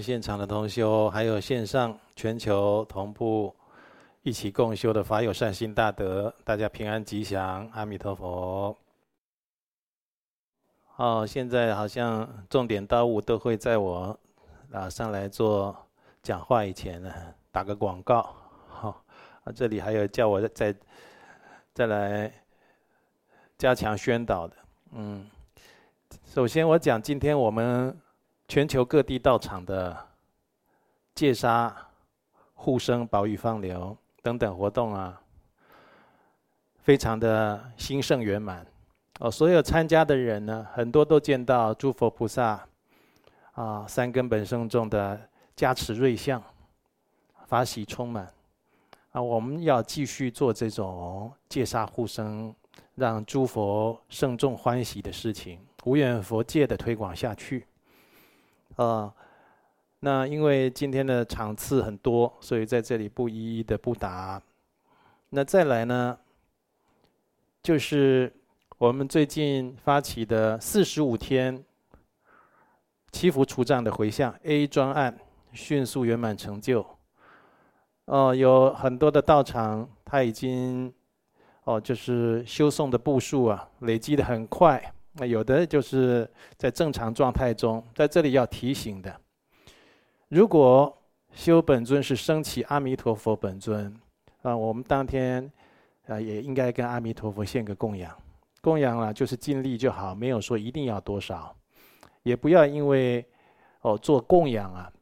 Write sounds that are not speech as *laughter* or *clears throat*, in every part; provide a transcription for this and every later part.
现场的同修，还有线上全球同步一起共修的法友善心大德，大家平安吉祥，阿弥陀佛。哦，现在好像重点到物都会在我啊上来做讲话以前呢，打个广告。好，啊，这里还有叫我再再来加强宣导的。嗯，首先我讲今天我们。全球各地道场的戒杀、护生、保育、放流等等活动啊，非常的兴盛圆满。哦，所有参加的人呢，很多都见到诸佛菩萨啊，三根本圣众的加持瑞相，法喜充满。啊，我们要继续做这种戒杀护生，让诸佛圣众欢喜的事情，无远佛界的推广下去。啊，那因为今天的场次很多，所以在这里不一一的不答。那再来呢，就是我们最近发起的四十五天祈福除障的回向 A 专案，迅速圆满成就。哦，有很多的道场，他已经哦，就是修诵的步数啊，累积的很快。那有的就是在正常状态中，在这里要提醒的，如果修本尊是升起阿弥陀佛本尊，啊，我们当天啊也应该跟阿弥陀佛献个供养，供养了就是尽力就好，没有说一定要多少，也不要因为哦做供养啊，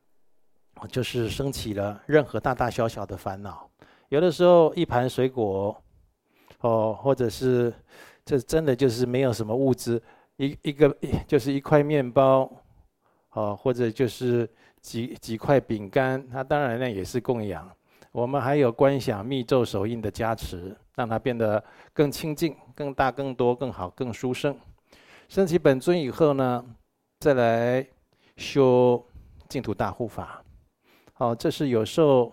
就是升起了任何大大小小的烦恼，有的时候一盘水果，哦或者是。这真的就是没有什么物资，一一个 *clears throat* 就是一块面包，哦，或者就是几几块饼干，它当然呢也是供养。我们还有观想密咒手印的加持，让它变得更清净、更大、更多、更好、更殊胜。升起本尊以后呢，再来修净土大护法。好，这是有受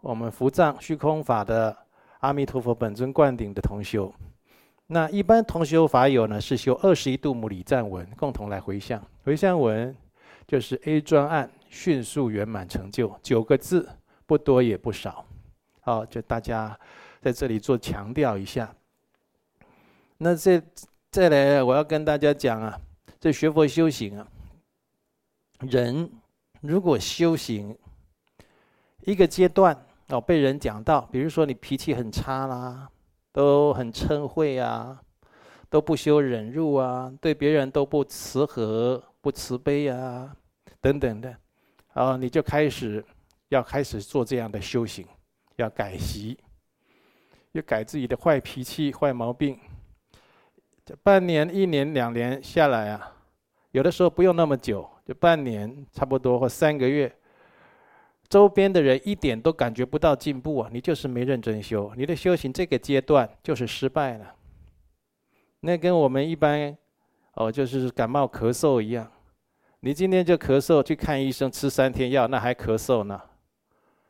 我们伏藏虚空法的阿弥陀佛本尊灌顶的同修。那一般同修法友呢，是修二十一度母礼赞文，共同来回向。回向文就是 A 专案，迅速圆满成就，九个字，不多也不少。好，就大家在这里做强调一下。那这再来，我要跟大家讲啊，这学佛修行啊，人如果修行一个阶段哦，被人讲到，比如说你脾气很差啦。都很嗔恚啊，都不修忍辱啊，对别人都不慈和、不慈悲啊，等等的，啊你就开始要开始做这样的修行，要改习，要改自己的坏脾气、坏毛病。这半年、一年、两年下来啊，有的时候不用那么久，就半年差不多或三个月。周边的人一点都感觉不到进步啊！你就是没认真修，你的修行这个阶段就是失败了。那跟我们一般，哦，就是感冒咳嗽一样，你今天就咳嗽去看医生，吃三天药，那还咳嗽呢。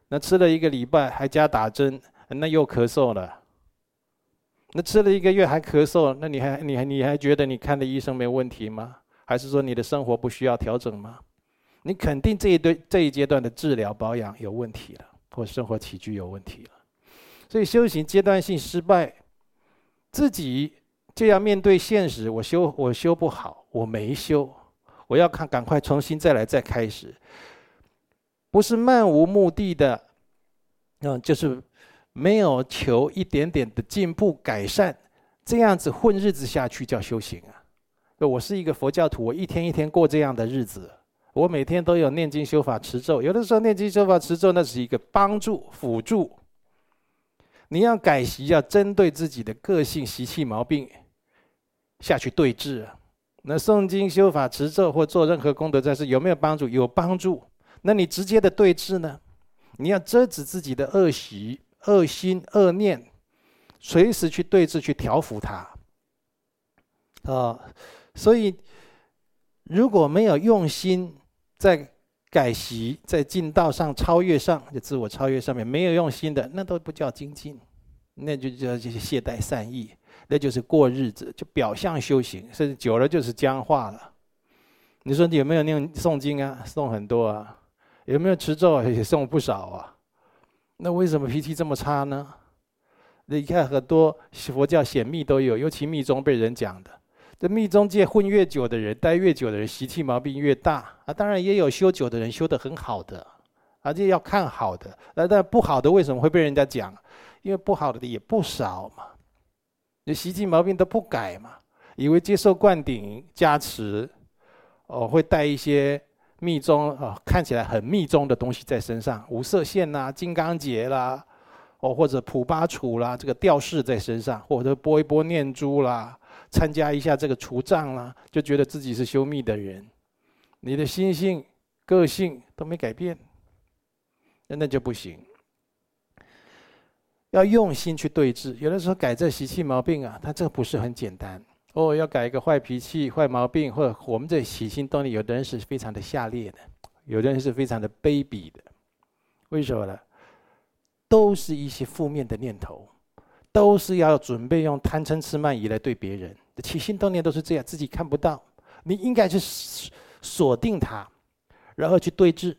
那吃了一个礼拜还加打针，那又咳嗽了。那吃了一个月还咳嗽，那你还你还你还觉得你看的医生没问题吗？还是说你的生活不需要调整吗？你肯定这一对这一阶段的治疗保养有问题了，或生活起居有问题了，所以修行阶段性失败，自己就要面对现实。我修我修不好，我没修，我要看赶快重新再来再开始，不是漫无目的的，嗯，就是没有求一点点的进步改善，这样子混日子下去叫修行啊。我是一个佛教徒，我一天一天过这样的日子。我每天都有念经修法持咒，有的时候念经修法持咒那是一个帮助辅助。你要改习，要针对自己的个性习气毛病下去对治。那诵经修法持咒或做任何功德在世有没有帮助？有帮助。那你直接的对治呢？你要遮止自己的恶习、恶心、恶念，随时去对治、去调伏它。啊，所以如果没有用心，在改习，在进道上超越上，就自我超越上面没有用心的，那都不叫精进，那就叫这些懈怠善意，那就是过日子，就表象修行，甚至久了就是僵化了。你说你有没有念诵经啊？诵很多啊。有没有持咒？也诵不少啊。那为什么脾气这么差呢？你看很多佛教显密都有，尤其密宗被人讲的。这密宗界混越久的人，待越久的人，习气毛病越大啊。当然也有修久的人修得很好的，而且要看好的。那但不好的为什么会被人家讲？因为不好的也不少嘛。你习气毛病都不改嘛，以为接受灌顶加持，哦，会带一些密宗啊，看起来很密宗的东西在身上，五色线啦、金刚结啦，哦或者普巴杵啦，这个吊饰在身上，或者拨一拨念珠啦。参加一下这个除障啦，就觉得自己是修密的人，你的心性、个性都没改变，那那就不行。要用心去对治，有的时候改这习气毛病啊，它这个不是很简单哦。要改一个坏脾气、坏毛病，或者我们这起心动念，有的人是非常的下劣的，有的人是非常的卑鄙的。为什么呢？都是一些负面的念头。都是要准备用贪嗔痴慢疑来对别人的起心动念都是这样，自己看不到，你应该去锁定它，然后去对治，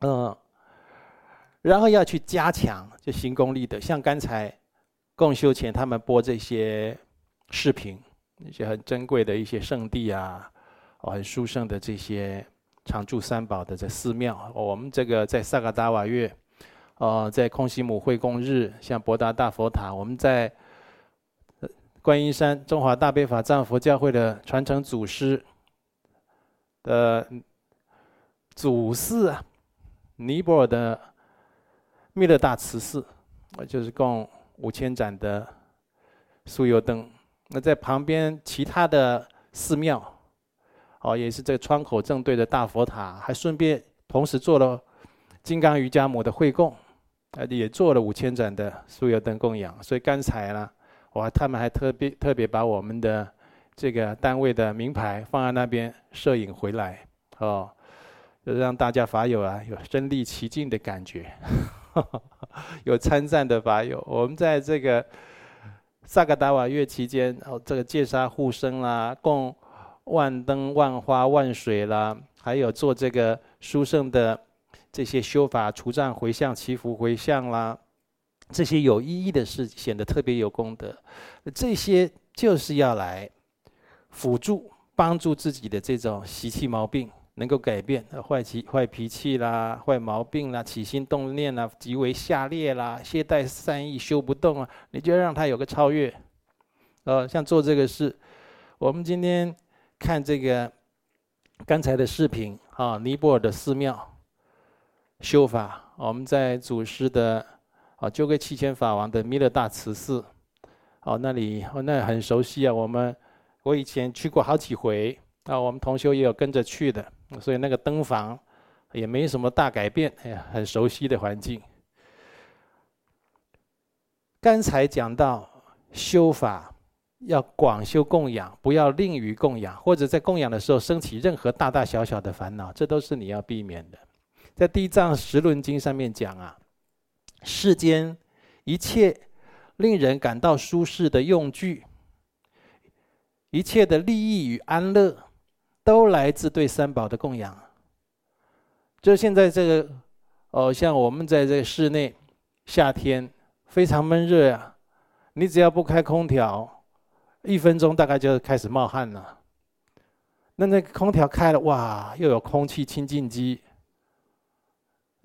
嗯，然后要去加强就行功立德，像刚才共修前他们播这些视频，那些很珍贵的一些圣地啊，哦，很殊胜的这些常住三宝的这寺庙，我们这个在萨嘎达瓦月。哦，在空行母会供日，像博达大佛塔，我们在观音山中华大悲法藏佛教会的传承祖师的祖寺啊，尼泊尔的密勒大慈寺，就是供五千盏的酥油灯。那在旁边其他的寺庙，哦，也是这个窗口正对着大佛塔，还顺便同时做了金刚瑜伽母的会供。啊，也做了五千盏的酥油灯供养，所以刚才呢，我他们还特别特别把我们的这个单位的名牌放在那边摄影回来，哦，就让大家法友啊有身临其境的感觉，*laughs* 有参战的法友。我们在这个萨嘎达瓦月期间，哦，这个戒杀护生啦，供万灯万花万水啦，还有做这个殊胜的。这些修法、除障、回向、祈福、回向啦，这些有意义的事，显得特别有功德。这些就是要来辅助、帮助自己的这种习气毛病能够改变，坏气、坏脾气啦、坏毛病啦、起心动念啦、极为下劣啦、懈怠善意修不动啊，你就让他有个超越。呃，像做这个事，我们今天看这个刚才的视频啊，尼泊尔的寺庙。修法，我们在祖师的啊，鸠圭耆谦法王的弥勒大慈寺，哦，那里哦，那很熟悉啊。我们我以前去过好几回啊，我们同修也有跟着去的，所以那个灯房也没什么大改变，哎呀，很熟悉的环境。刚才讲到修法要广修供养，不要吝于供养，或者在供养的时候升起任何大大小小的烦恼，这都是你要避免的。在《地藏十轮经》上面讲啊，世间一切令人感到舒适的用具，一切的利益与安乐，都来自对三宝的供养。就现在这个，哦，像我们在这个室内，夏天非常闷热啊，你只要不开空调，一分钟大概就开始冒汗了。那那个空调开了，哇，又有空气清净机。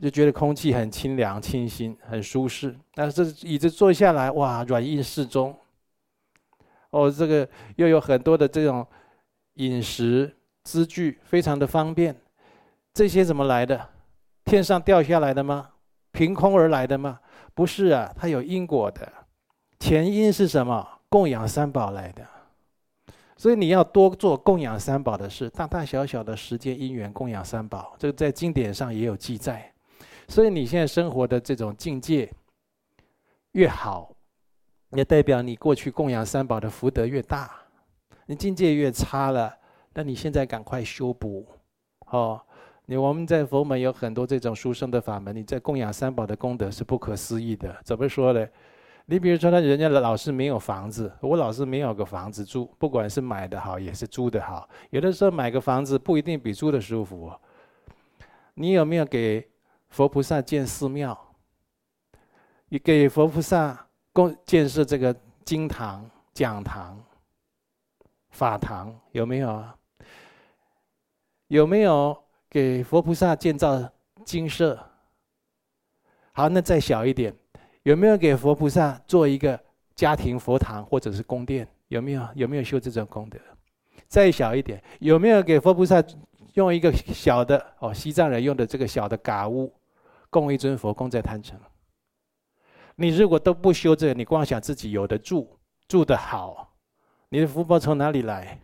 就觉得空气很清凉、清新、很舒适。但是这椅子坐下来，哇，软硬适中。哦，这个又有很多的这种饮食资具，非常的方便。这些怎么来的？天上掉下来的吗？凭空而来的吗？不是啊，它有因果的。前因是什么？供养三宝来的。所以你要多做供养三宝的事，大大小小的时间因缘供养三宝，这个在经典上也有记载。所以你现在生活的这种境界越好，也代表你过去供养三宝的福德越大。你境界越差了，那你现在赶快修补。哦，你我们在佛门有很多这种殊胜的法门，你在供养三宝的功德是不可思议的。怎么说呢？你比如说，他人家老是没有房子，我老是没有个房子住，不管是买的好，也是租的好。有的时候买个房子不一定比租的舒服。你有没有给佛菩萨建寺庙？你给佛菩萨供建设这个经堂、讲堂、法堂，有没有啊？有没有给佛菩萨建造精舍？好，那再小一点。有没有给佛菩萨做一个家庭佛堂或者是宫殿？有没有？有没有修这种功德？再小一点，有没有给佛菩萨用一个小的哦，西藏人用的这个小的嘎屋，供一尊佛供在坛城？你如果都不修这个，你光想自己有的住，住得好，你的福报从哪里来？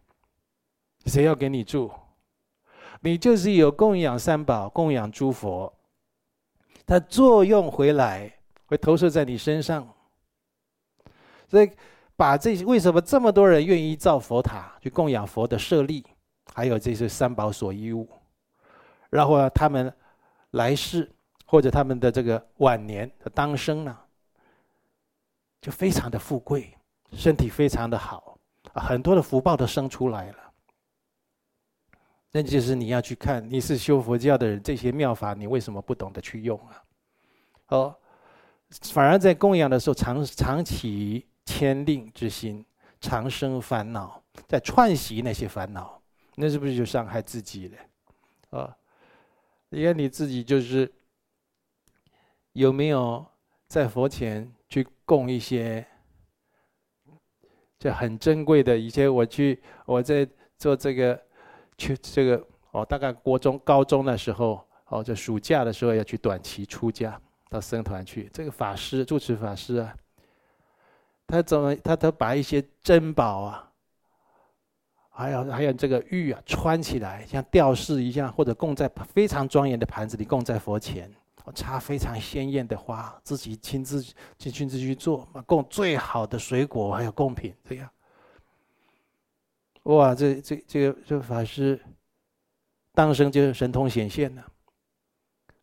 谁要给你住？你就是有供养三宝，供养诸佛，它作用回来。会投射在你身上，所以把这些为什么这么多人愿意造佛塔去供养佛的舍利，还有这些三宝所依物，然后他们来世或者他们的这个晚年的当生呢，就非常的富贵，身体非常的好，很多的福报都生出来了。那就是你要去看，你是修佛教的人，这些妙法你为什么不懂得去用啊？哦。反而在供养的时候，常常起牵令之心，长生烦恼，在串习那些烦恼，那是不是就伤害自己了？啊，你看你自己就是有没有在佛前去供一些，这很珍贵的？以前我去我在做这个，去这个哦，大概国中、高中的时候，哦，就暑假的时候要去短期出家。到僧团去，这个法师住持法师啊，他怎么他都把一些珍宝啊，还有还有这个玉啊，穿起来像吊饰一样，或者供在非常庄严的盘子里供在佛前，我插非常鲜艳的花，自己亲自去亲自去做嘛，供最好的水果还有贡品这样。哇，这这这个这法师，当生就神通显现了。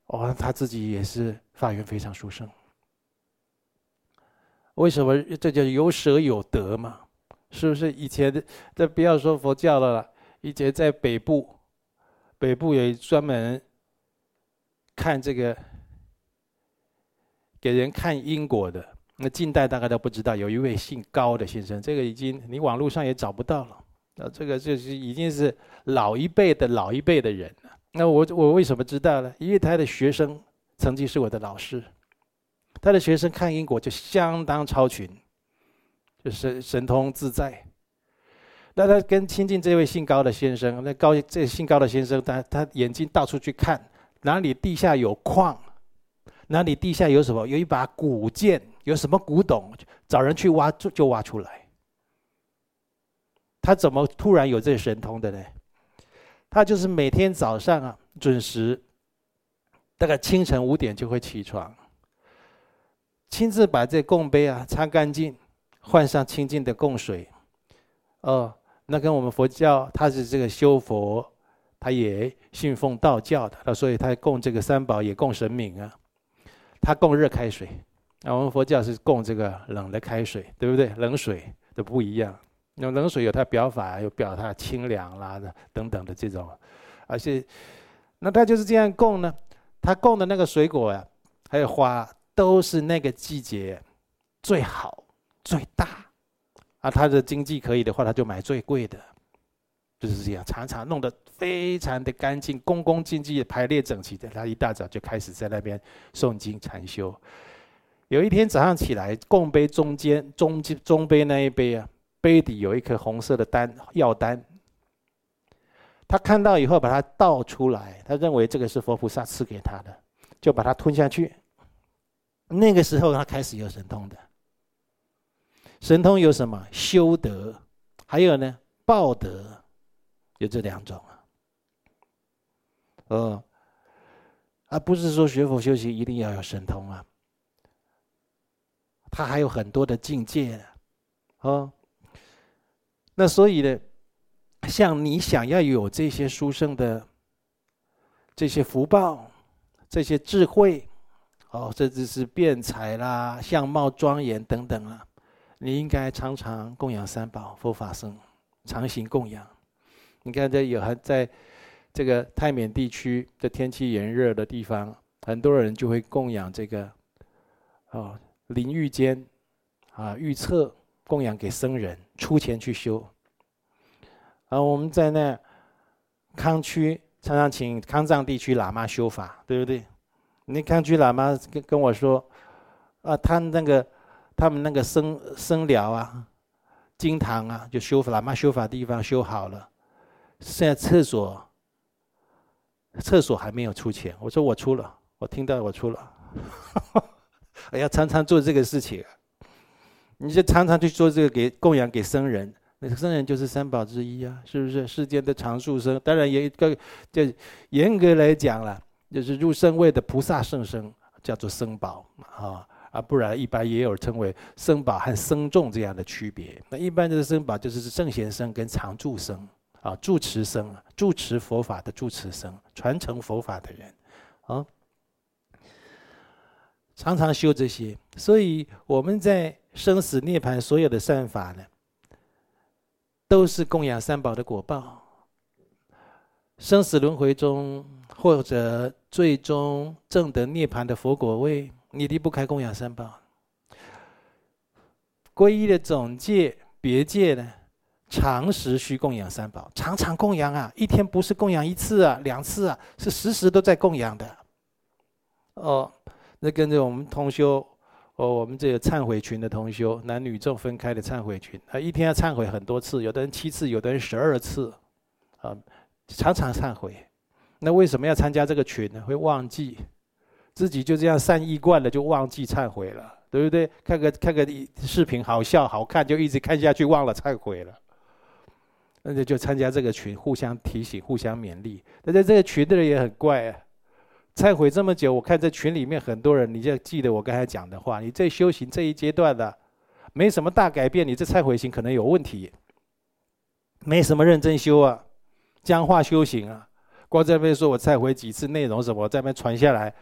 哦，他自己也是法缘非常殊胜。为什么这叫有舍有得嘛？是不是以前的？这不要说佛教了，以前在北部，北部有专门看这个给人看因果的。那近代大概都不知道，有一位姓高的先生，这个已经你网络上也找不到了。啊，这个就是已经是老一辈的老一辈的人了。那我我为什么知道呢？因为他的学生曾经是我的老师，他的学生看因果就相当超群，就是神通自在。那他跟亲近这位姓高的先生，那高这姓高的先生，他他眼睛到处去看，哪里地下有矿，哪里地下有什么，有一把古剑，有什么古董，找人去挖就就挖出来。他怎么突然有这神通的呢？他就是每天早上啊，准时，大概清晨五点就会起床，亲自把这供杯啊擦干净，换上清净的供水。哦，那跟我们佛教，他是这个修佛，他也信奉道教的，那所以他供这个三宝也供神明啊。他供热开水，那我们佛教是供这个冷的开水，对不对？冷水都不一样。那冷水有它表法，有表它清凉啦的等等的这种，而且，那他就是这样供呢。他供的那个水果呀，还有花，都是那个季节最好最大。啊，他的经济可以的话，他就买最贵的，就是这样，常常弄得非常的干净，恭恭敬敬排列整齐的。他一大早就开始在那边诵经禅修。有一天早上起来，供杯中间中间中杯那一杯啊。杯底有一颗红色的丹药丹，他看到以后把它倒出来，他认为这个是佛菩萨赐给他的，就把它吞下去。那个时候他开始有神通的，神通有什么？修德，还有呢报德，有这两种啊。呃，而不是说学佛修行一定要有神通啊，他还有很多的境界啊，哦。那所以呢，像你想要有这些殊胜的这些福报、这些智慧，哦，甚至是辩才啦、相貌庄严等等啊，你应该常常供养三宝、佛法僧，常行供养。你看这有还在这个泰缅地区的天气炎热的地方，很多人就会供养这个哦淋浴间啊浴厕供养给僧人，出钱去修。啊，我们在那康区常常请康藏地区喇嘛修法，对不对？你康区喇嘛跟跟我说，啊，他那个他们那个僧僧寮啊，经堂啊，就修法喇嘛修法地方修好了，现在厕所厕所还没有出钱。我说我出了，我听到我出了，哎呀，常常做这个事情，你就常常去做这个给供养给僧人。那个僧人就是三宝之一啊，是不是？世间的常住僧，当然也一个，就严格来讲了，就是入圣位的菩萨圣僧，叫做僧宝啊啊，不然一般也有称为僧宝和僧众这样的区别。那一般的僧宝就是圣贤僧跟常住僧啊，住持僧，住持佛法的住持僧，传承佛法的人啊，常常修这些。所以我们在生死涅槃所有的善法呢，都是供养三宝的果报。生死轮回中，或者最终证得涅槃的佛果位，你离不开供养三宝。皈依的总戒、别戒呢，常时需供养三宝，常常供养啊！一天不是供养一次啊、两次啊，是时时都在供养的。哦，那跟着我们同修。哦，我们这个忏悔群的同修，男女众分开的忏悔群，啊，一天要忏悔很多次，有的人七次，有的人十二次，啊，常常忏悔。那为什么要参加这个群呢？会忘记，自己就这样善意惯了，就忘记忏悔了，对不对？看个看个视频好笑好看，就一直看下去，忘了忏悔了。那就就参加这个群，互相提醒，互相勉励。那在这个群的人也很怪啊。忏悔这么久，我看这群里面很多人，你就记得我刚才讲的话。你这修行这一阶段的，没什么大改变，你这忏悔心可能有问题。没什么认真修啊，僵化修行啊，光在那边说我忏悔几次，内容什么，我在那边传下来，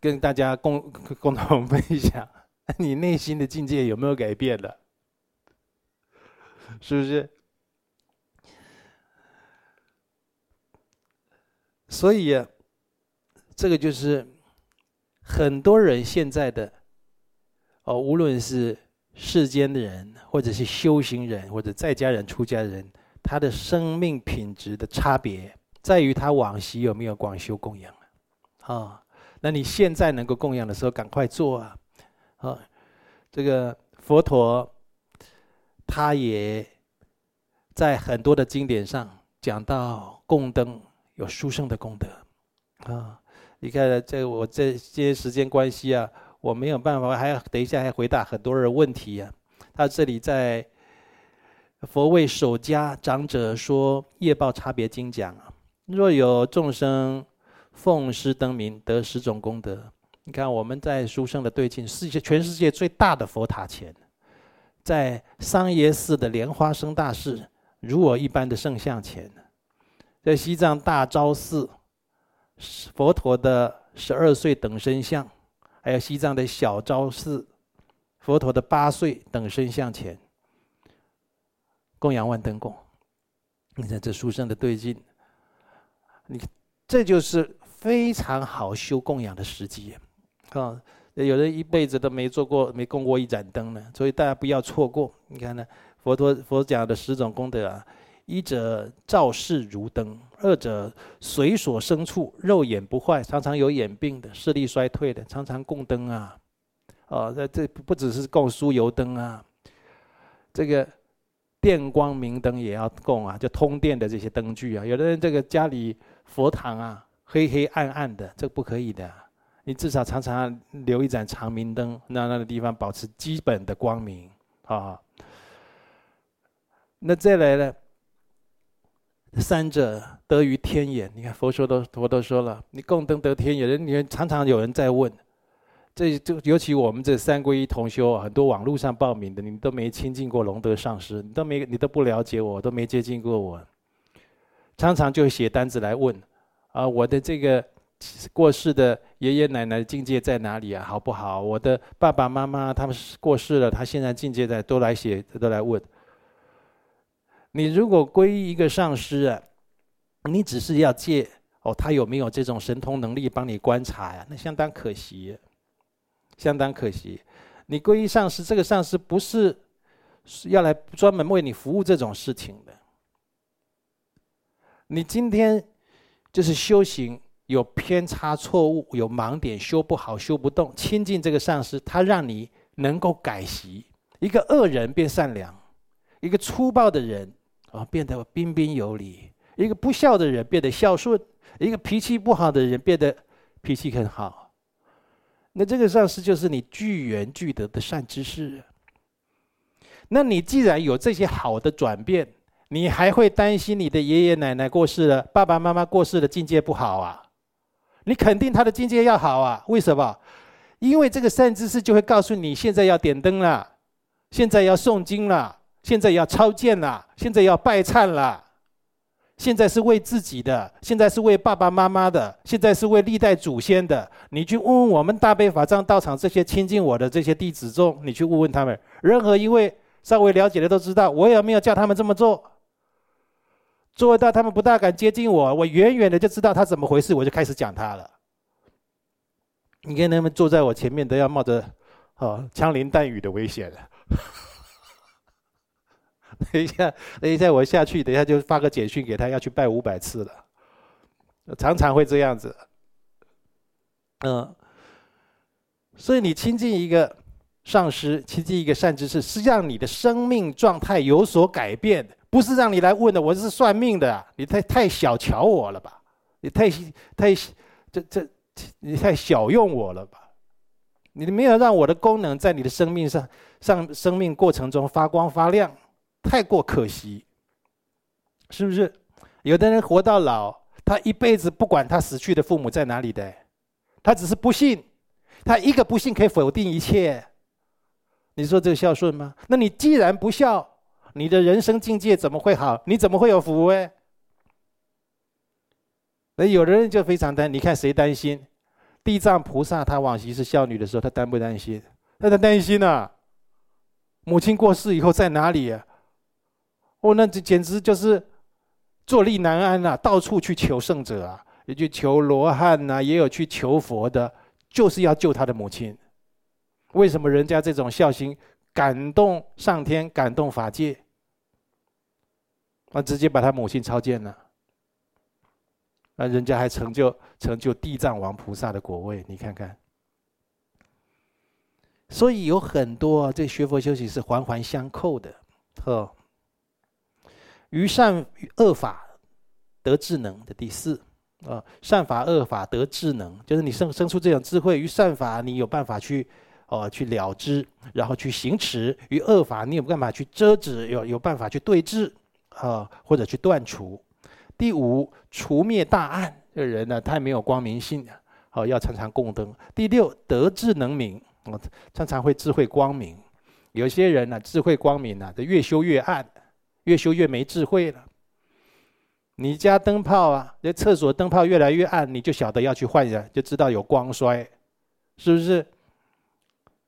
跟大家共共同分享，*laughs* 你内心的境界有没有改变了？是不是？所以啊。这个就是很多人现在的哦，无论是世间的人，或者是修行人，或者在家人、出家人，他的生命品质的差别，在于他往昔有没有广修供养啊？啊，那你现在能够供养的时候，赶快做啊！啊，这个佛陀他也在很多的经典上讲到供灯有殊胜的功德啊。你看，这我这些时间关系啊，我没有办法，还要等一下还回答很多人问题啊。他这里在《佛为首家长者说业报差别经》讲啊，若有众生奉施灯明，得十种功德。你看我们在殊胜的对境，世界全世界最大的佛塔前，在桑耶寺的莲花生大士如我一般的圣像前，在西藏大昭寺。佛陀的十二岁等身像，还有西藏的小昭寺，佛陀的八岁等身像前，供养万灯供。你看这书生的对境，你这就是非常好修供养的时机啊！有人一辈子都没做过、没供过一盏灯呢，所以大家不要错过。你看呢，佛陀佛讲的十种功德啊。一者照视如灯，二者随所生处肉眼不坏，常常有眼病的、视力衰退的，常常供灯啊。哦，这这不只是供酥油灯啊，这个电光明灯也要供啊，就通电的这些灯具啊。有的人这个家里佛堂啊，黑黑暗暗的，这不可以的。你至少常常留一盏长明灯，让那个地方保持基本的光明啊。那再来呢？三者得于天眼，你看佛说都佛都说了，你供灯得天眼。人你常常有人在问，这这尤其我们这三皈依同修，很多网络上报名的，你都没亲近过龙德上师，你都没你都不了解我，都没接近过我，常常就写单子来问，啊，我的这个过世的爷爷奶奶境界在哪里啊？好不好？我的爸爸妈妈他们过世了，他现在境界在，都来写，都来问。你如果皈依一个上师啊，你只是要借哦，他有没有这种神通能力帮你观察呀？那相当可惜，相当可惜。你皈依上师，这个上师不是要来专门为你服务这种事情的。你今天就是修行有偏差、错误、有盲点，修不好、修不动，亲近这个上师，他让你能够改习，一个恶人变善良，一个粗暴的人。啊，变得彬彬有礼；一个不孝的人变得孝顺；一个脾气不好的人变得脾气很好。那这个上师就是你具缘具德的善知识。那你既然有这些好的转变，你还会担心你的爷爷奶奶过世了、爸爸妈妈过世了，境界不好啊？你肯定他的境界要好啊？为什么？因为这个善知识就会告诉你，现在要点灯了，现在要诵经了。现在要超荐了，现在要拜忏了，现在是为自己的，现在是为爸爸妈妈的，现在是为历代祖先的。你去问问我们大悲法藏道场这些亲近我的这些弟子众，你去问问他们，任何一位稍微了解的都知道，我也没有叫他们这么做，做到他们不大敢接近我，我远远的就知道他怎么回事，我就开始讲他了。你看他们坐在我前面，都要冒着哦枪林弹雨的危险了。*laughs* 等一下，等一下，我下去，等一下就发个简讯给他，要去拜五百次了。常常会这样子，嗯。所以你亲近一个上师，亲近一个善知识，是让你的生命状态有所改变，不是让你来问的。我是算命的，你太太小瞧我了吧？你太太这这，你太小用我了吧？你没有让我的功能在你的生命上上生命过程中发光发亮。太过可惜，是不是？有的人活到老，他一辈子不管他死去的父母在哪里的，他只是不信，他一个不信可以否定一切。你说这个孝顺吗？那你既然不孝，你的人生境界怎么会好？你怎么会有福哎？那有的人就非常担，你看谁担心？地藏菩萨他往昔是孝女的时候，他担不担心？他在担心啊！母亲过世以后在哪里？哦，那这简直就是坐立难安呐、啊！到处去求圣者啊，也去求罗汉呐，也有去求佛的，就是要救他的母亲。为什么人家这种孝心感动上天，感动法界？那直接把他母亲超荐了，那人家还成就成就地藏王菩萨的果位，你看看。所以有很多这学佛修行是环环相扣的，呵。于善与恶法得智能的第四啊，善法恶法得智能，就是你生生出这种智慧。于善法你有办法去哦去了知，然后去行持；于恶法你有办法去遮止，有有办法去对治啊，或者去断除。第五，除灭大暗，这人呢太没有光明性，好要常常供灯。第六，得智能明，常常会智慧光明。有些人呢智慧光明呢，越修越暗。越修越没智慧了。你家灯泡啊，这厕所灯泡越来越暗，你就晓得要去换了，就知道有光衰，是不是？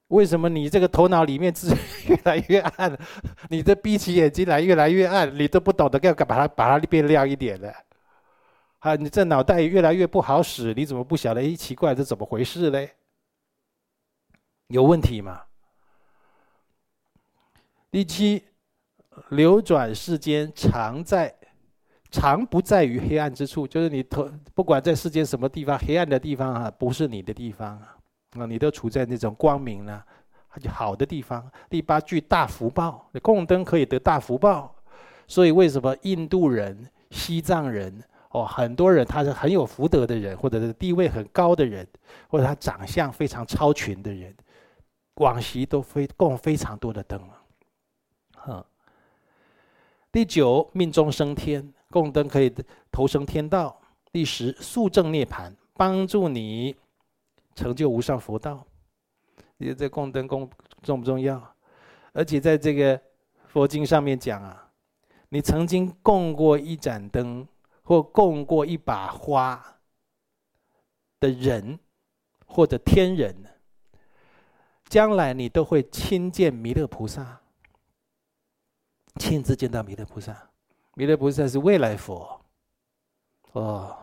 为什么你这个头脑里面字越来越暗，*laughs* 你这闭起眼睛来越来越暗，你都不懂得要把它把它变亮一点的？啊，你这脑袋越来越不好使，你怎么不晓得？哎，奇怪，这怎么回事嘞？有问题吗？第七。流转世间，常在，常不在于黑暗之处。就是你头，不管在世间什么地方，黑暗的地方啊，不是你的地方啊，那你都处在那种光明呢，好的地方。第八句大福报，你供灯可以得大福报。所以为什么印度人、西藏人哦，很多人他是很有福德的人，或者是地位很高的人，或者他长相非常超群的人，往昔都非供非常多的灯，哼。第九，命中升天，供灯可以投生天道。第十，速证涅槃，帮助你成就无上佛道。你这供灯供重不重要？而且在这个佛经上面讲啊，你曾经供过一盏灯，或供过一把花，的人或者天人，将来你都会亲见弥勒菩萨，亲自见到弥勒菩萨。弥勒菩萨是未来佛，哦，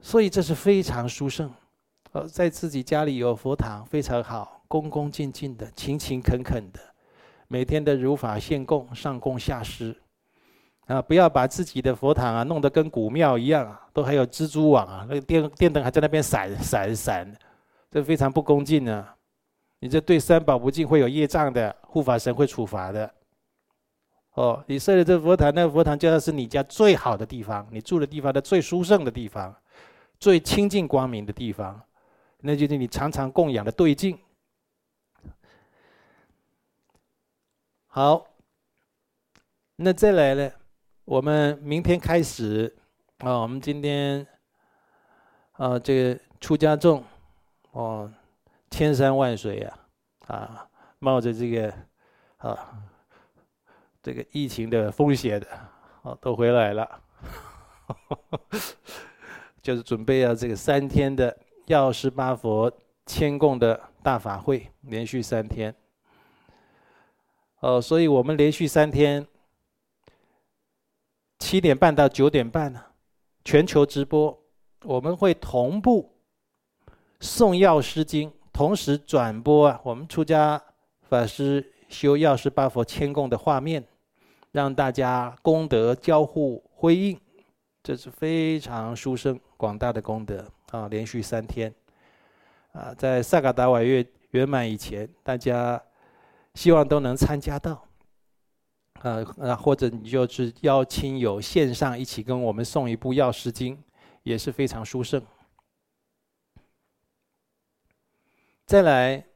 所以这是非常殊胜。呃，在自己家里有佛堂非常好，恭恭敬敬的，勤勤恳恳的，每天的如法献供，上供下施。啊，不要把自己的佛堂啊弄得跟古庙一样啊，都还有蜘蛛网啊，那个电电灯还在那边闪闪闪，这非常不恭敬啊！你这对三宝不敬，会有业障的，护法神会处罚的。哦，你设的这佛堂，那个佛堂就要是你家最好的地方，你住的地方的最殊胜的地方，最清净光明的地方，那就是你常常供养的对境。好，那再来呢？我们明天开始啊，我们今天啊，这个出家众哦，千山万水呀，啊，冒着这个啊，这个疫情的风险的，哦，都回来了，*laughs* 就是准备要这个三天的药师八佛千供的大法会，连续三天。哦，所以我们连续三天。七点半到九点半呢，全球直播，我们会同步送药师经，同时转播啊，我们出家法师修药师八佛千供的画面，让大家功德交互辉映，这是非常殊胜广大的功德啊！连续三天啊，在萨嘎达瓦月圆满以前，大家希望都能参加到。呃，或者你就是邀亲友线上一起跟我们送一部《药师经》，也是非常殊胜。再来，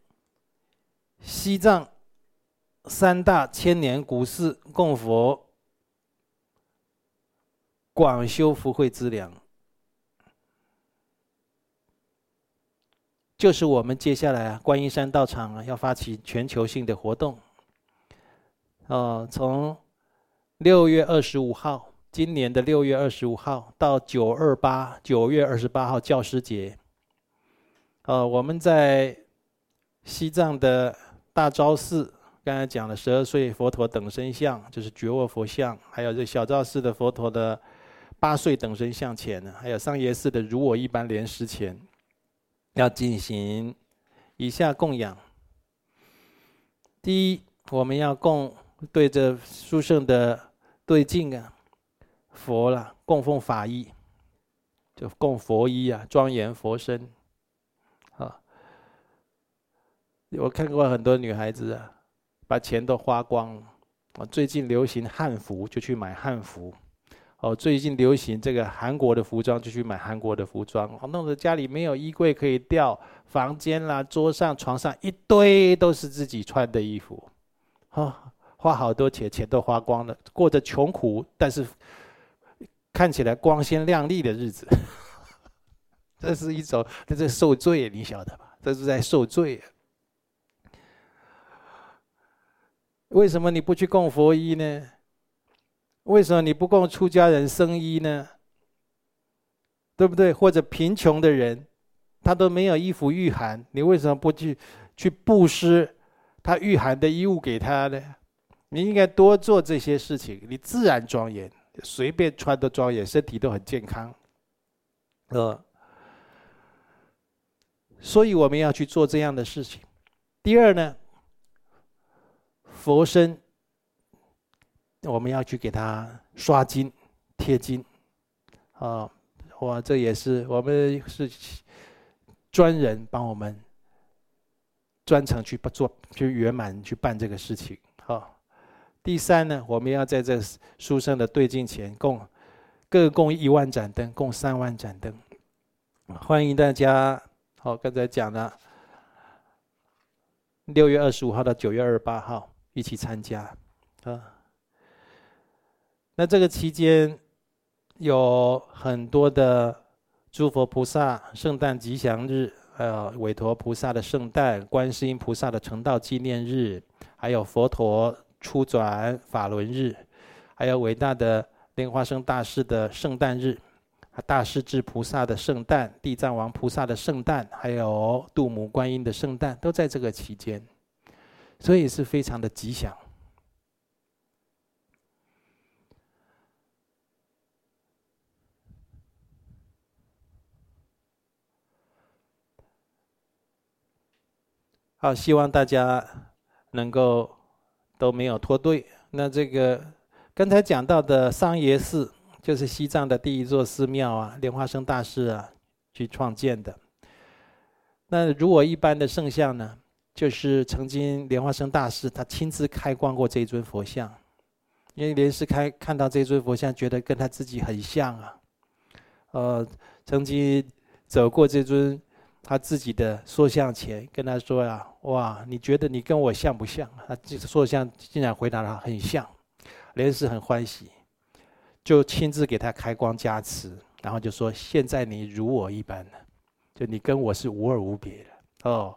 西藏三大千年古寺供佛，广修福慧资粮，就是我们接下来啊，观音山道场啊，要发起全球性的活动。哦，从六月二十五号，今年的六月二十五号到九二八，九月二十八号教师节。呃，我们在西藏的大昭寺，刚才讲了十二岁佛陀等身像，就是觉沃佛像，还有这小昭寺的佛陀的八岁等身像前呢，还有上耶寺的如我一般莲师前，要进行以下供养。第一，我们要供。对着殊胜的对镜啊，佛了，供奉法衣，就供佛衣啊，庄严佛身。啊，我看过很多女孩子啊，把钱都花光了。啊，最近流行汉服，就去买汉服。哦，最近流行这个韩国的服装，就去买韩国的服装。哦，弄得家里没有衣柜可以吊，房间啦、桌上、床上一堆都是自己穿的衣服。啊。花好多钱，钱都花光了，过着穷苦但是看起来光鲜亮丽的日子。*laughs* 这是一种，这是受罪，你晓得吧？这是在受罪。为什么你不去供佛衣呢？为什么你不供出家人僧衣呢？对不对？或者贫穷的人，他都没有衣服御寒，你为什么不去去布施他御寒的衣物给他呢？你应该多做这些事情，你自然庄严，随便穿都庄严，身体都很健康，呃，所以我们要去做这样的事情。第二呢，佛身，我们要去给他刷金、贴金，啊，哇，这也是我们是专人帮我们专程去做，去圆满去办这个事情，啊。第三呢，我们要在这书生的对镜前供各供一万盏灯，供三万盏灯。欢迎大家，好，刚才讲了，六月二十五号到九月二十八号一起参加啊。那这个期间有很多的诸佛菩萨圣诞吉祥日，还有韦陀菩萨的圣诞、观世音菩萨的成道纪念日，还有佛陀。初转法轮日，还有伟大的莲花生大师的圣诞日，大势至菩萨的圣诞、地藏王菩萨的圣诞，还有度母观音的圣诞，都在这个期间，所以是非常的吉祥。好，希望大家能够都没有脱队。那这个刚才讲到的桑耶寺，就是西藏的第一座寺庙啊，莲花生大师啊去创建的。那如果一般的圣像呢，就是曾经莲花生大师他亲自开光过这一尊佛像，因为莲师开看到这尊佛像，觉得跟他自己很像啊，呃，曾经走过这尊。他自己的塑像前跟他说呀：“哇，你觉得你跟我像不像？”他这塑像竟然回答他很像，莲师很欢喜，就亲自给他开光加持，然后就说：“现在你如我一般了，就你跟我是无二无别的哦。”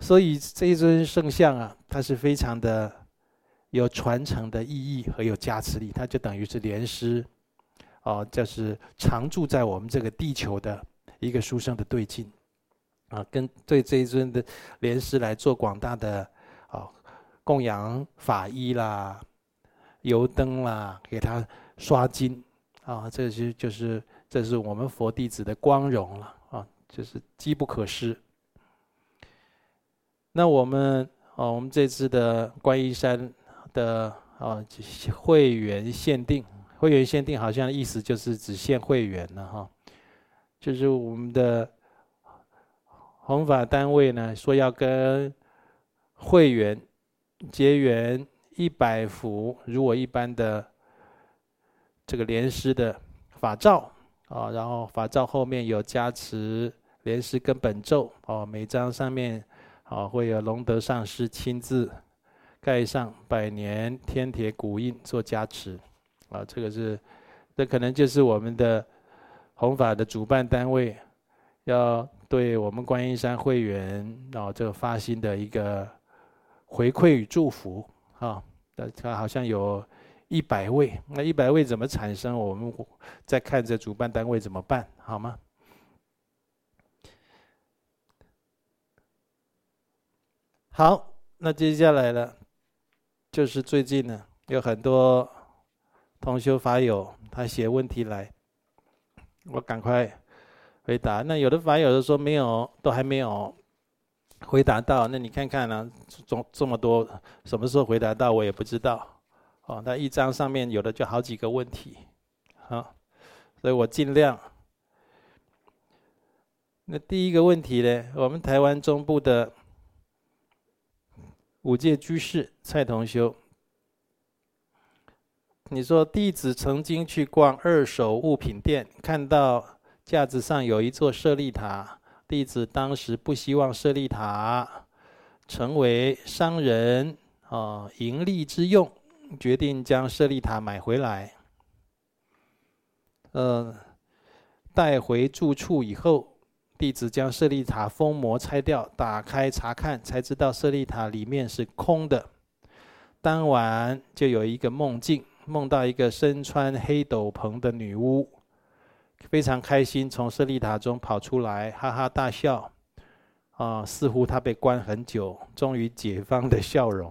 所以这一尊圣像啊，它是非常的有传承的意义和有加持力，它就等于是莲师哦，就是常住在我们这个地球的一个书生的对境。啊，跟对这一尊的莲师来做广大的啊供养法衣啦、油灯啦，给他刷金啊，这些就是这是我们佛弟子的光荣了啊，就是机不可失。那我们啊，我们这次的观音山的啊会员限定，会员限定好像意思就是只限会员了哈，就是我们的。弘法单位呢说要跟会员结缘一百幅如我一般的这个莲师的法照啊，然后法照后面有加持莲师根本咒哦，每张上面啊会有龙德上师亲自盖上百年天铁古印做加持啊，这个是这可能就是我们的弘法的主办单位要。对我们观音山会员啊，这个发心的一个回馈与祝福啊，他好像有一百位，那一百位怎么产生？我们再看这主办单位怎么办，好吗？好，那接下来呢，就是最近呢，有很多同修法友他写问题来，我赶快。回答，那有的法友都说没有，都还没有回答到。那你看看呢、啊？这这么多，什么时候回答到我也不知道。哦，那一张上面有的就好几个问题，好，所以我尽量。那第一个问题呢？我们台湾中部的五戒居士蔡同修，你说弟子曾经去逛二手物品店，看到。架子上有一座舍利塔，弟子当时不希望舍利塔成为商人啊盈利之用，决定将舍利塔买回来。呃，带回住处以后，弟子将舍利塔封膜拆掉，打开查看，才知道舍利塔里面是空的。当晚就有一个梦境，梦到一个身穿黑斗篷的女巫。非常开心，从舍利塔中跑出来，哈哈大笑，啊，似乎他被关很久，终于解放的笑容。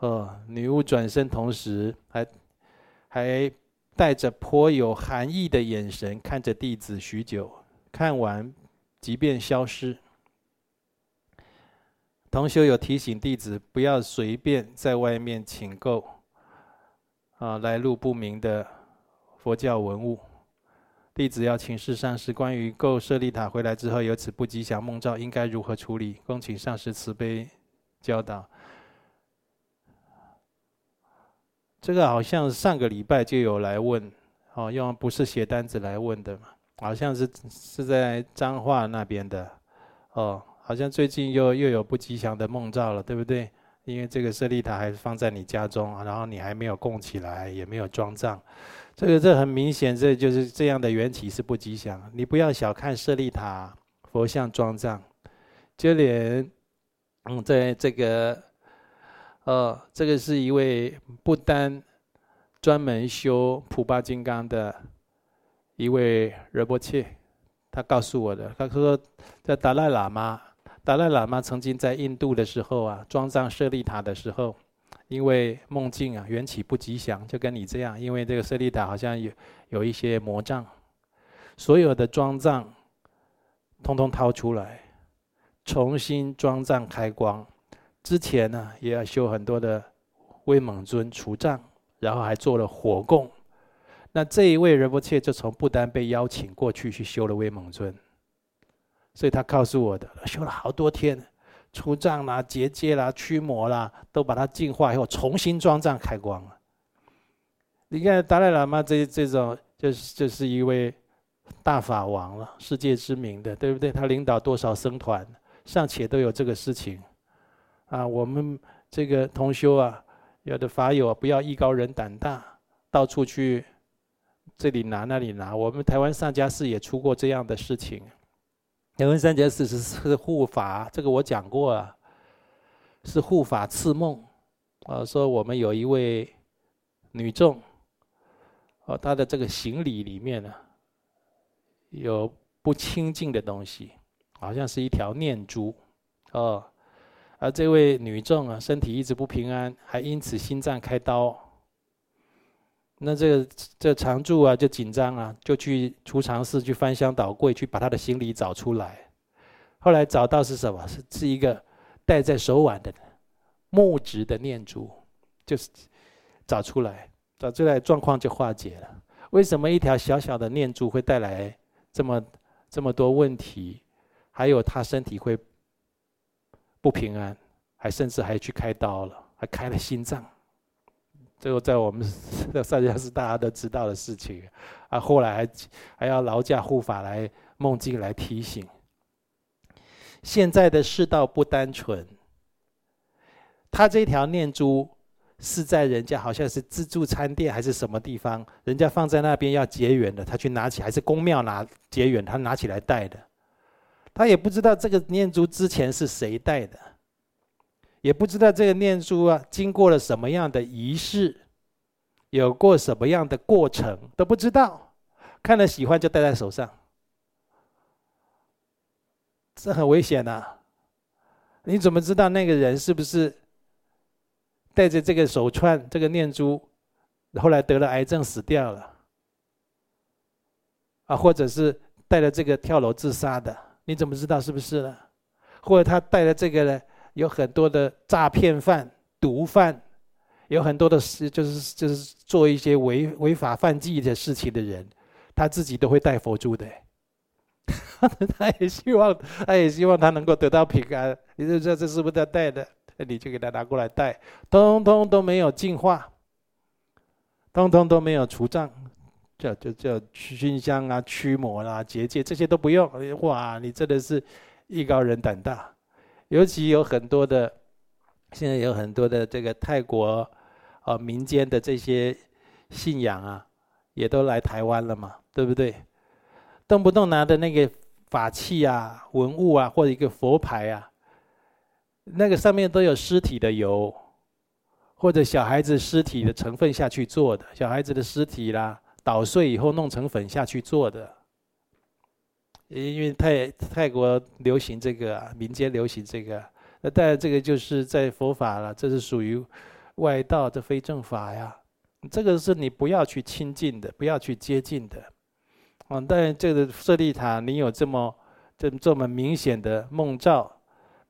呃，女巫转身，同时还还带着颇有含义的眼神看着弟子许久，看完即便消失。同修有提醒弟子不要随便在外面请购啊来路不明的佛教文物。弟子要请示上师，关于购舍利塔回来之后有此不吉祥梦兆，应该如何处理？恭请上师慈悲教导。这个好像上个礼拜就有来问，哦，用不是写单子来问的嘛，好像是是在彰化那边的，哦，好像最近又又有不吉祥的梦兆了，对不对？因为这个舍利塔还是放在你家中，然后你还没有供起来，也没有装帐。这个这很明显，这就是这样的缘起是不吉祥。你不要小看舍利塔佛像装帐，就连嗯，在这个呃，这个是一位不丹专门修普巴金刚的一位仁波切，他告诉我的，他说在达赖喇嘛，达赖喇嘛曾经在印度的时候啊，装藏舍利塔的时候，因为梦境啊缘起不吉祥，就跟你这样，因为这个舍利塔好像有有一些魔障，所有的装藏通通掏出来，重新装藏开光，之前呢也要修很多的威猛尊除障，然后还做了火供。那这一位仁波切就从不丹被邀请过去去修了威猛尊，所以他告诉我的，修了好多天，除障啦、结界啦、驱魔啦，都把它净化以后重新装藏开光了。你看达赖喇嘛这这种，就是就是一位大法王了，世界知名的，对不对？他领导多少僧团，尚且都有这个事情，啊，我们这个同修啊，有的法友不要艺高人胆大，到处去。这里拿那里拿，我们台湾上家寺也出过这样的事情。台湾上家寺是护法，这个我讲过啊，是护法赐梦啊，说我们有一位女众，哦，她的这个行李里面呢，有不清净的东西，好像是一条念珠，哦，而这位女众啊，身体一直不平安，还因此心脏开刀。那这个这常住啊就紧张啊，就去储藏室去翻箱倒柜去把他的行李找出来。后来找到是什么？是是一个戴在手腕的木质的念珠，就是找出来，找出来状况就化解了。为什么一条小小的念珠会带来这么这么多问题？还有他身体会不平安，还甚至还去开刀了，还开了心脏。最后，在我们 *laughs* 的上家是大家都知道的事情，啊，后来还还要劳驾护法来梦境来提醒。现在的世道不单纯，他这条念珠是在人家好像是自助餐店还是什么地方，人家放在那边要结缘的，他去拿起，还是宫庙拿结缘，他拿起来戴的，他也不知道这个念珠之前是谁戴的。也不知道这个念珠啊，经过了什么样的仪式，有过什么样的过程都不知道，看了喜欢就戴在手上，这很危险呐！你怎么知道那个人是不是带着这个手串、这个念珠，后来得了癌症死掉了？啊，或者是带了这个跳楼自杀的？你怎么知道是不是呢？或者他带了这个呢？有很多的诈骗犯、毒贩，有很多的事，就是就是做一些违违法犯纪的事情的人，他自己都会戴佛珠的。*laughs* 他也希望，他也希望他能够得到平安。你就知道这是不是他戴的？你就给他拿过来戴，通通都没有净化，通通都没有除障，叫就叫熏香啊、驱魔啦、结界这些都不用。哇，你真的是艺高人胆大。尤其有很多的，现在有很多的这个泰国啊民间的这些信仰啊，也都来台湾了嘛，对不对？动不动拿的那个法器啊、文物啊，或者一个佛牌啊，那个上面都有尸体的油，或者小孩子尸体的成分下去做的，小孩子的尸体啦，捣碎以后弄成粉下去做的。因为泰泰国流行这个，民间流行这个，那当然这个就是在佛法了，这是属于外道的非正法呀。这个是你不要去亲近的，不要去接近的。啊，但这个舍利塔，你有这么这这么明显的梦兆，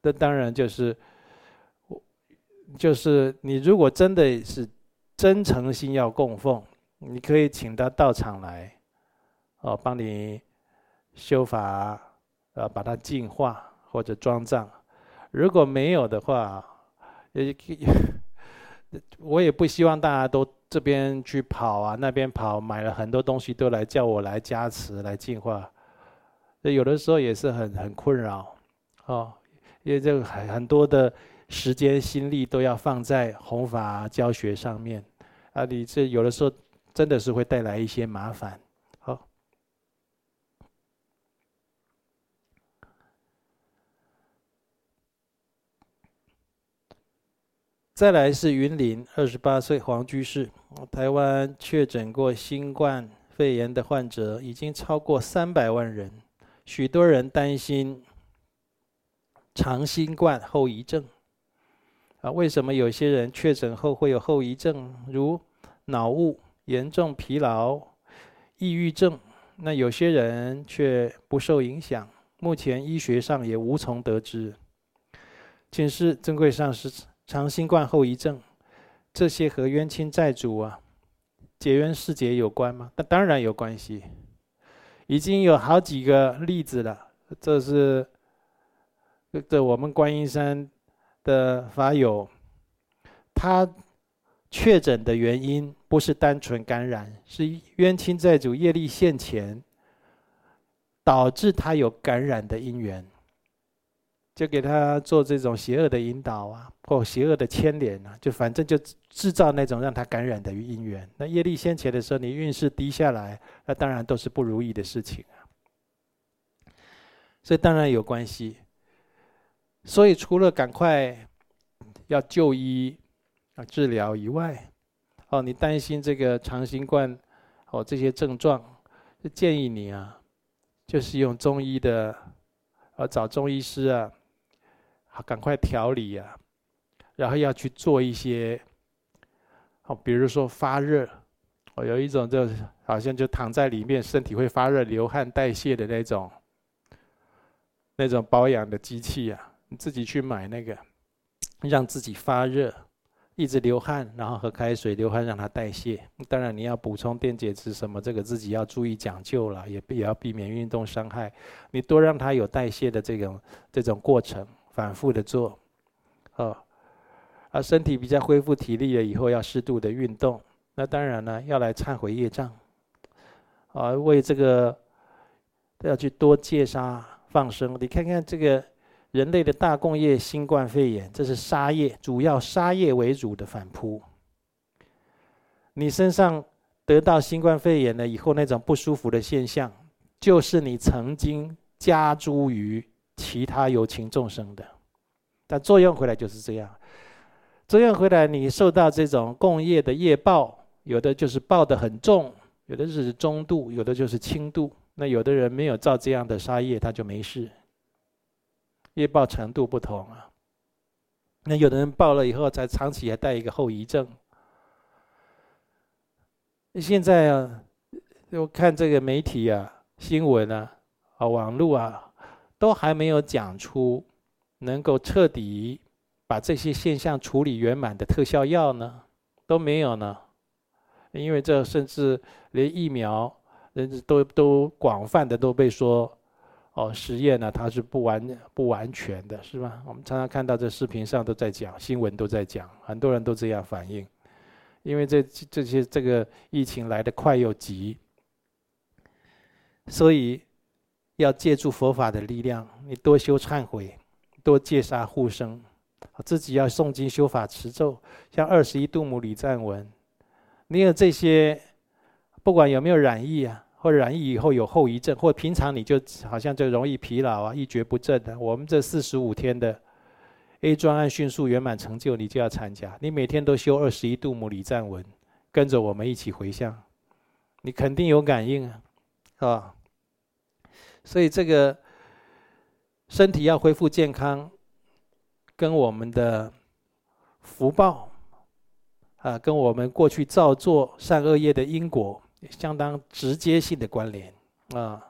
那当然就是，我就是你如果真的是真诚心要供奉，你可以请他到场来，哦，帮你。修法，呃，把它净化或者装藏。如果没有的话，也，*laughs* 我也不希望大家都这边去跑啊，那边跑，买了很多东西都来叫我来加持、来净化。有的时候也是很很困扰，哦，因为这个很很多的时间心力都要放在弘法教学上面，啊，你这有的时候真的是会带来一些麻烦。再来是云林二十八岁黄居士，台湾确诊过新冠肺炎的患者已经超过三百万人，许多人担心长新冠后遗症。啊，为什么有些人确诊后会有后遗症，如脑雾、严重疲劳、抑郁症？那有些人却不受影响，目前医学上也无从得知。请示珍贵上师，长新冠后遗症，这些和冤亲债主啊、结冤释结有关吗？那当然有关系，已经有好几个例子了。这是这我们观音山的法友，他确诊的原因不是单纯感染，是冤亲债主业力现前，导致他有感染的因缘，就给他做这种邪恶的引导啊，或邪恶的牵连啊，就反正就制造那种让他感染的因缘。那业力先前的时候，你运势低下来，那当然都是不如意的事情啊。所以当然有关系。所以，除了赶快要就医啊治疗以外，哦，你担心这个长新冠哦这些症状，就建议你啊，就是用中医的，啊找中医师啊，好赶快调理啊，然后要去做一些，哦，比如说发热，哦有一种就好像就躺在里面，身体会发热、流汗、代谢的那种，那种保养的机器啊。你自己去买那个，让自己发热，一直流汗，然后喝开水，流汗让它代谢。当然你要补充电解质什么，这个自己要注意讲究了，也也要避免运动伤害。你多让它有代谢的这种这种过程，反复的做，哦，啊身体比较恢复体力了以后，要适度的运动。那当然呢，要来忏悔业障，啊，为这个要去多戒杀放生。你看看这个。人类的大共业新冠肺炎，这是杀业，主要杀业为主的反扑。你身上得到新冠肺炎了以后，那种不舒服的现象，就是你曾经加诸于其他有情众生的。但作用回来就是这样，作用回来，你受到这种共业的业报，有的就是报得很重，有的是中度，有的就是轻度。那有的人没有造这样的杀业，他就没事。业报程度不同啊，那有的人报了以后，才长期还带一个后遗症。现在啊，我看这个媒体啊、新闻啊、啊网络啊，都还没有讲出能够彻底把这些现象处理圆满的特效药呢，都没有呢。因为这甚至连疫苗，人都都广泛的都被说。哦，实验呢，它是不完不完全的，是吧？我们常常看到这视频上都在讲，新闻都在讲，很多人都这样反应。因为这这些这个疫情来得快又急，所以要借助佛法的力量，你多修忏悔，多戒杀护生，自己要诵经修法持咒，像二十一度母礼赞文，你有这些，不管有没有染疫啊。或染疫以后有后遗症，或平常你就好像就容易疲劳啊，一蹶不振的。我们这四十五天的 A 专案迅速圆满成就，你就要参加。你每天都修二十一度母礼赞文，跟着我们一起回向，你肯定有感应啊，是吧？所以这个身体要恢复健康，跟我们的福报啊，跟我们过去造作善恶业的因果。相当直接性的关联啊！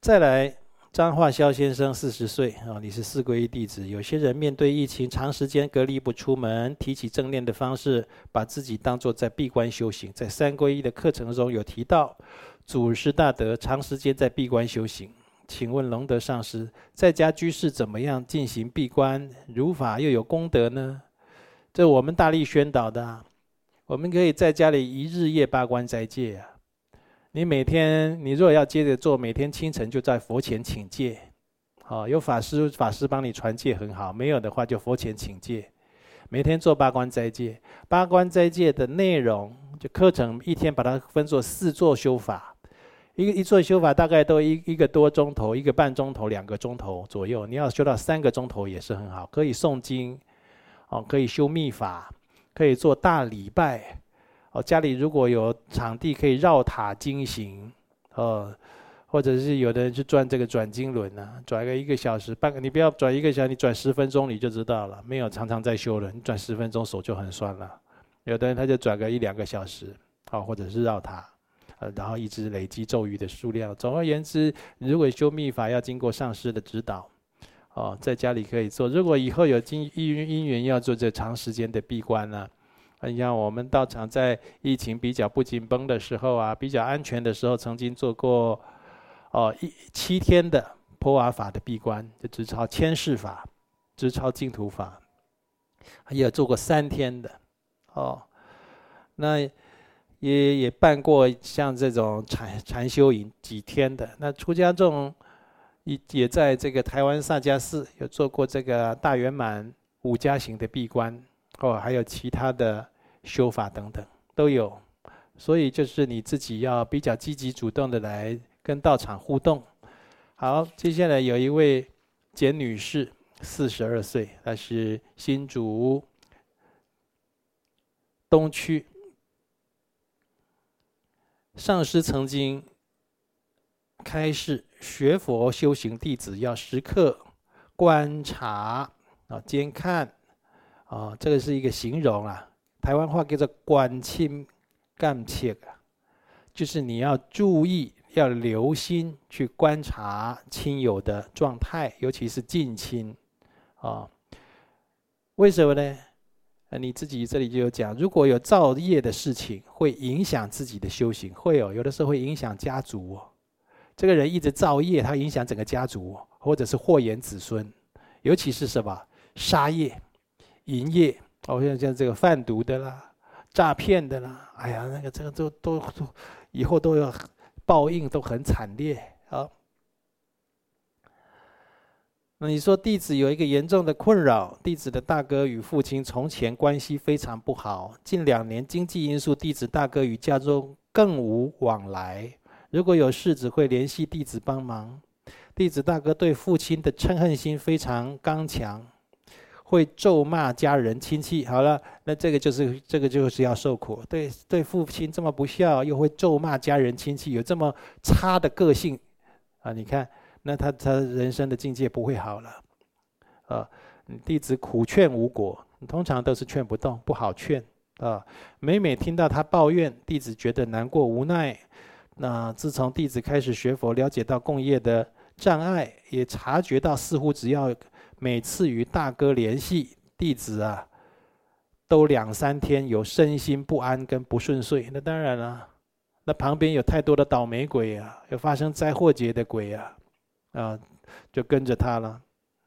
再来，张化霄先生四十岁啊，你是四皈依弟子。有些人面对疫情，长时间隔离不出门，提起正念的方式，把自己当作在闭关修行。在三皈依的课程中有提到，祖师大德长时间在闭关修行。请问龙德上师，在家居士怎么样进行闭关？如法又有功德呢？这我们大力宣导的，我们可以在家里一日夜八关斋戒啊。你每天，你若要接着做，每天清晨就在佛前请戒，好，有法师法师帮你传戒很好，没有的话就佛前请戒，每天做八关斋戒。八关斋戒的内容就课程一天把它分作四座修法，一个一座修法大概都一一个多钟头，一个半钟头，两个钟头左右。你要修到三个钟头也是很好，可以诵经。哦，可以修密法，可以做大礼拜。哦，家里如果有场地可以绕塔经行，哦，或者是有的人去转这个转经轮啊，转个一个小时半个，你不要转一个小时，你转十分钟你就知道了。没有常常在修了，你转十分钟手就很酸了。有的人他就转个一两个小时，啊，或者是绕塔，呃，然后一直累积咒语的数量。总而言之，如果修密法要经过上师的指导，哦，在家里可以做。如果以后有经因因缘要做这长时间的闭关呢？你像我们道场在疫情比较不紧绷的时候啊，比较安全的时候，曾经做过哦一七天的波瓦法的闭关，就直抄千世法，直抄净土法，也有做过三天的哦。那也也办过像这种禅禅修营几天的。那出家众也也在这个台湾萨迦寺有做过这个大圆满五加行的闭关哦，还有其他的。修法等等都有，所以就是你自己要比较积极主动的来跟道场互动。好，接下来有一位简女士，四十二岁，她是新竹东区。上师曾经开示，学佛修行弟子要时刻观察啊、监看啊，这个是一个形容啊。台湾话叫做“观亲干切”啊，就是你要注意、要留心去观察亲友的状态，尤其是近亲啊。为什么呢？你自己这里就有讲，如果有造业的事情，会影响自己的修行，会有有的时候会影响家族哦。这个人一直造业，他影响整个家族，或者是祸延子孙，尤其是什么杀业、营业。哦，像像这个贩毒的啦、诈骗的啦，哎呀，那个这个都都都，以后都要报应，都很惨烈啊。那你说弟子有一个严重的困扰，弟子的大哥与父亲从前关系非常不好，近两年经济因素，弟子大哥与家中更无往来。如果有事，只会联系弟子帮忙。弟子大哥对父亲的嗔恨心非常刚强。会咒骂家人亲戚，好了，那这个就是这个就是要受苦。对对，父亲这么不孝，又会咒骂家人亲戚，有这么差的个性啊！你看，那他他人生的境界不会好了啊！弟子苦劝无果，通常都是劝不动，不好劝啊。每每听到他抱怨，弟子觉得难过无奈。那自从弟子开始学佛，了解到共业的障碍，也察觉到似乎只要。每次与大哥联系，弟子啊，都两三天有身心不安跟不顺遂。那当然了，那旁边有太多的倒霉鬼啊，有发生灾祸劫的鬼啊，啊，就跟着他了。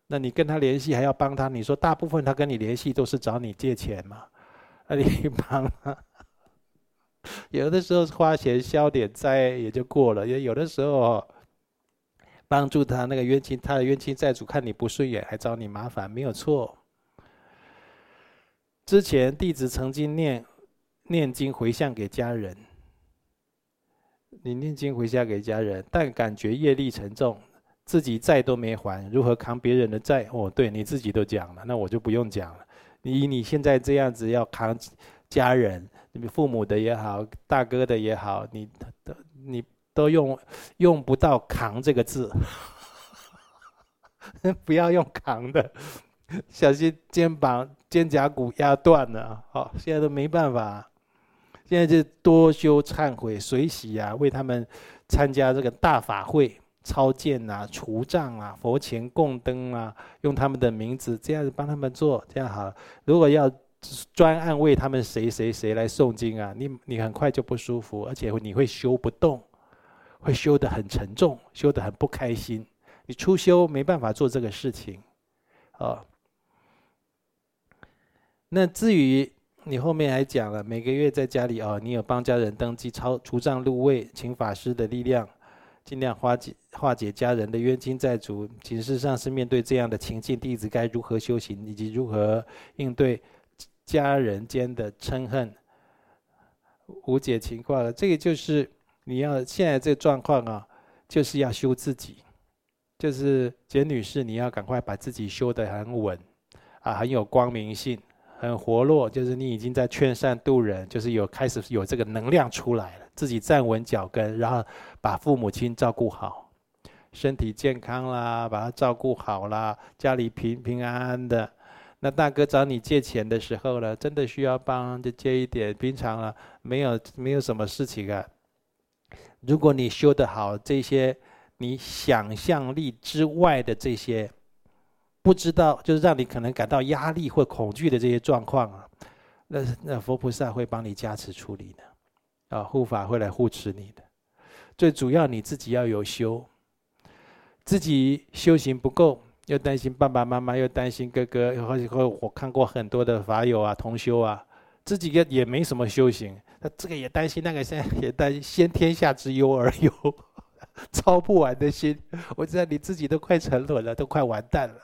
那你跟他联系还要帮他，你说大部分他跟你联系都是找你借钱嘛？那你帮他，*laughs* 有的时候花钱消点灾也就过了，也有的时候。帮助他那个冤亲，他的冤亲债主看你不顺眼，还找你麻烦，没有错。之前弟子曾经念念经回向给家人，你念经回向给家人，但感觉业力沉重，自己债都没还，如何扛别人的债？哦，对，你自己都讲了，那我就不用讲了。你你现在这样子要扛家人，你父母的也好，大哥的也好，你的你。都用用不到“扛”这个字，*laughs* 不要用“扛”的，小心肩膀、肩胛骨压断了。好，现在都没办法，现在就多修忏悔、随喜啊，为他们参加这个大法会、超荐啊、除障啊、佛前供灯啊，用他们的名字这样子帮他们做，这样好。如果要专案为他们谁谁谁来诵经啊，你你很快就不舒服，而且你会修不动。会修得很沉重，修得很不开心。你初修没办法做这个事情，啊。那至于你后面还讲了，每个月在家里哦，你有帮家人登记、超除障入位，请法师的力量，尽量化解化解家人的冤亲债主。其实上是面对这样的情境，弟子该如何修行，以及如何应对家人间的嗔恨、无解情况了。这个就是。你要现在这个状况啊，就是要修自己，就是简女士，你要赶快把自己修得很稳，啊，很有光明性，很活络，就是你已经在劝善度人，就是有开始有这个能量出来了，自己站稳脚跟，然后把父母亲照顾好，身体健康啦，把他照顾好啦，家里平平安安的。那大哥找你借钱的时候呢，真的需要帮就借一点，平常啊没有没有什么事情啊。如果你修得好这些，你想象力之外的这些。不知道，就是让你可能感到压力或恐惧的这些状况啊，那那佛菩萨会帮你加持处理的，啊，护法会来护持你的。最主要你自己要有修，自己修行不够，又担心爸爸妈妈，又担心哥哥，或者或我看过很多的法友啊、同修啊，自己也也没什么修行，他这个也担心，那个现在也担心，先天下之忧而忧，*laughs* 操不完的心。我知道你自己都快沉沦了，都快完蛋了。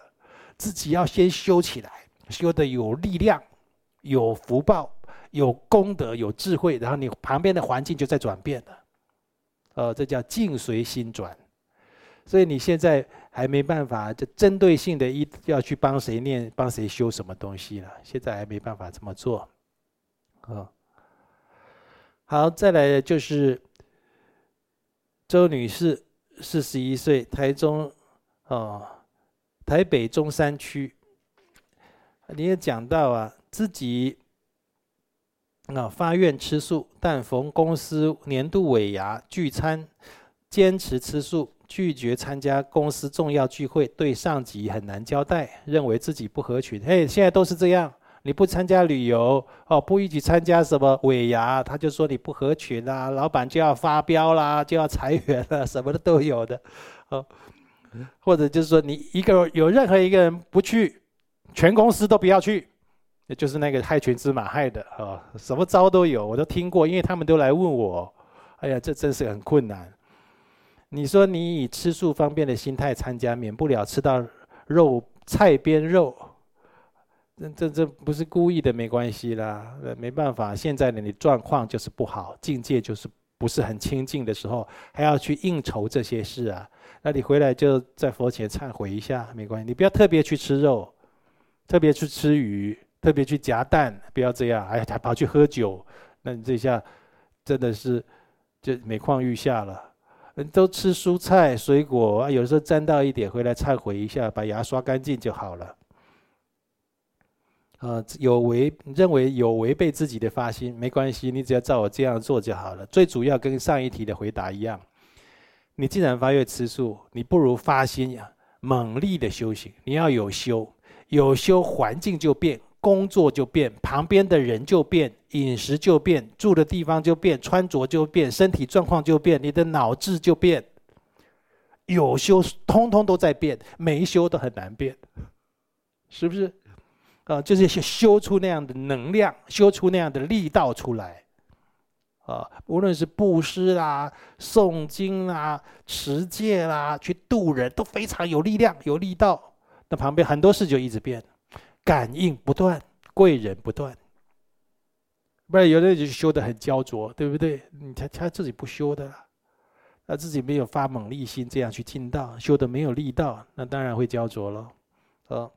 自己要先修起来，修的有力量、有福报、有功德、有智慧，然后你旁边的环境就在转变了。呃，这叫境随心转。所以你现在还没办法，就针对性的一要去帮谁念、帮谁修什么东西了。现在还没办法这么做。啊，好，再来就是周女士，四十一岁，台中，哦。台北中山区，你也讲到啊，自己啊发愿吃素，但逢公司年度尾牙聚餐，坚持吃素，拒绝参加公司重要聚会，对上级很难交代，认为自己不合群。嘿，现在都是这样，你不参加旅游哦，不一起参加什么尾牙，他就说你不合群啦，老板就要发飙啦，就要裁员了，*laughs* 什么的都有的，哦。或者就是说，你一个有任何一个人不去，全公司都不要去，就是那个害群之马害的啊，什么招都有，我都听过，因为他们都来问我，哎呀，这真是很困难。你说你以吃素方便的心态参加，免不了吃到肉菜边肉，这这这不是故意的，没关系啦，没办法，现在的你状况就是不好，境界就是不是很清净的时候，还要去应酬这些事啊。那你回来就在佛前忏悔一下，没关系。你不要特别去吃肉，特别去吃鱼，特别去夹蛋，不要这样。哎，还跑去喝酒，那你这下真的是就每况愈下了。都吃蔬菜水果啊，有时候沾到一点，回来忏悔一下，把牙刷干净就好了。呃，有违认为有违背自己的发心，没关系，你只要照我这样做就好了。最主要跟上一题的回答一样。你既然发愿吃素，你不如发心呀，猛力的修行。你要有修，有修环境就变，工作就变，旁边的人就变，饮食就变，住的地方就变，穿着就变，身体状况就变，你的脑子就变。有修，通通都在变；没修都很难变，是不是？啊，就是修出那样的能量，修出那样的力道出来。啊，无论是布施啦、诵经啦、持戒啦，去度人都非常有力量、有力道。那旁边很多事就一直变，感应不断，贵人不断。不然有的人就修得很焦灼，对不对？你他他自己不修的，他自己没有发猛力心这样去进道，修得没有力道，那当然会焦灼了。啊。